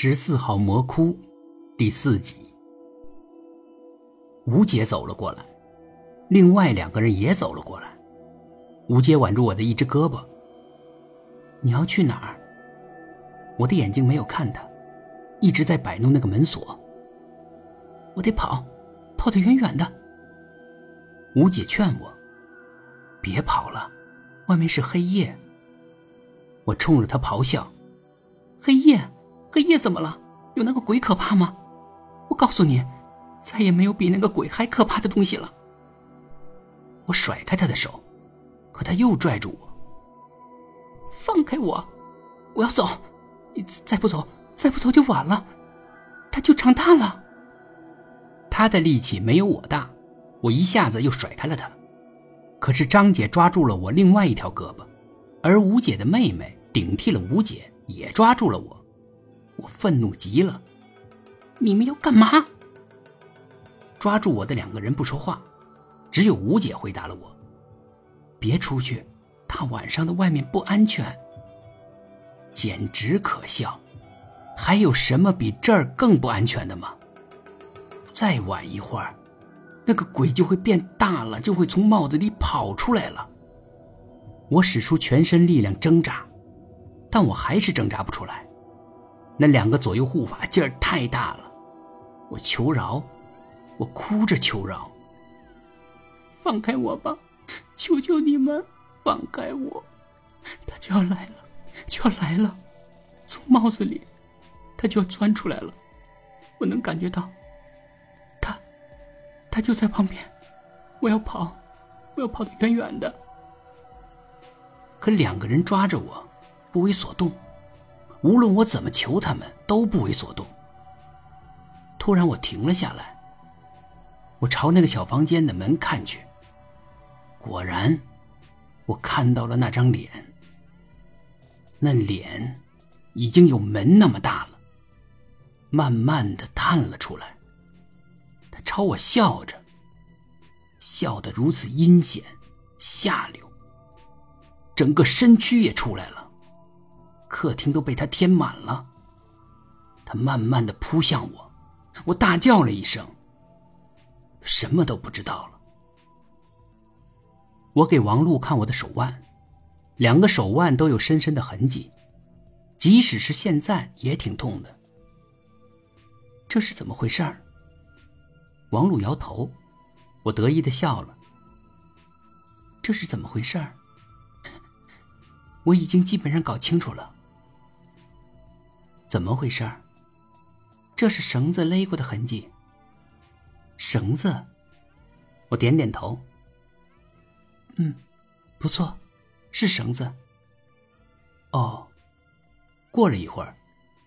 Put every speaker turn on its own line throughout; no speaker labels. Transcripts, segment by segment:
十四号魔窟，第四集。吴姐走了过来，另外两个人也走了过来。吴姐挽住我的一只胳膊：“你要去哪儿？”我的眼睛没有看他，一直在摆弄那个门锁。我得跑，跑得远远的。吴姐劝我：“别跑了，外面是黑夜。”我冲着她咆哮：“黑夜，黑夜怎么了？有那个鬼可怕吗？我告诉你，再也没有比那个鬼还可怕的东西了。”我甩开他的手，可他又拽住我：“放开我，我要走！你再不走，再不走就晚了，他就长大了。”他的力气没有我大，我一下子又甩开了他。可是张姐抓住了我另外一条胳膊，而吴姐的妹妹。顶替了吴姐，也抓住了我，我愤怒极了。你们要干嘛？抓住我的两个人不说话，只有吴姐回答了我：“别出去，大晚上的外面不安全。”简直可笑！还有什么比这儿更不安全的吗？再晚一会儿，那个鬼就会变大了，就会从帽子里跑出来了。我使出全身力量挣扎。但我还是挣扎不出来，那两个左右护法劲儿太大了，我求饶，我哭着求饶。放开我吧，求求你们放开我，他就要来了，就要来了，从帽子里，他就要钻出来了，我能感觉到，他，他就在旁边，我要跑，我要跑得远远的，可两个人抓着我。不为所动，无论我怎么求他们，都不为所动。突然，我停了下来，我朝那个小房间的门看去。果然，我看到了那张脸。那脸已经有门那么大了，慢慢的探了出来。他朝我笑着，笑得如此阴险下流，整个身躯也出来了。客厅都被他填满了。他慢慢的扑向我，我大叫了一声，什么都不知道了。我给王璐看我的手腕，两个手腕都有深深的痕迹，即使是现在也挺痛的。这是怎么回事儿？王璐摇头，我得意的笑了。这是怎么回事儿？我已经基本上搞清楚了。怎么回事？这是绳子勒过的痕迹。绳子，我点点头。嗯，不错，是绳子。哦，过了一会儿，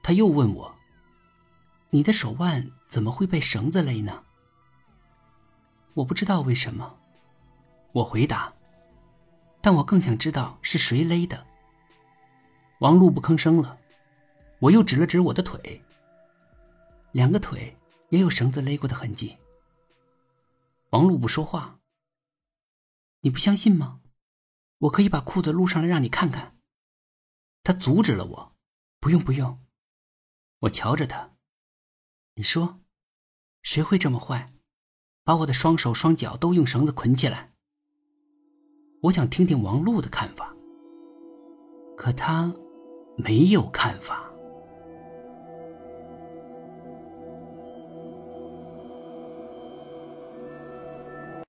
他又问我：“你的手腕怎么会被绳子勒呢？”我不知道为什么，我回答。但我更想知道是谁勒的。王璐不吭声了。我又指了指我的腿，两个腿也有绳子勒过的痕迹。王璐不说话。你不相信吗？我可以把裤子撸上来让你看看。他阻止了我，不用不用。我瞧着他，你说，谁会这么坏，把我的双手双脚都用绳子捆起来？我想听听王璐的看法，可他没有看法。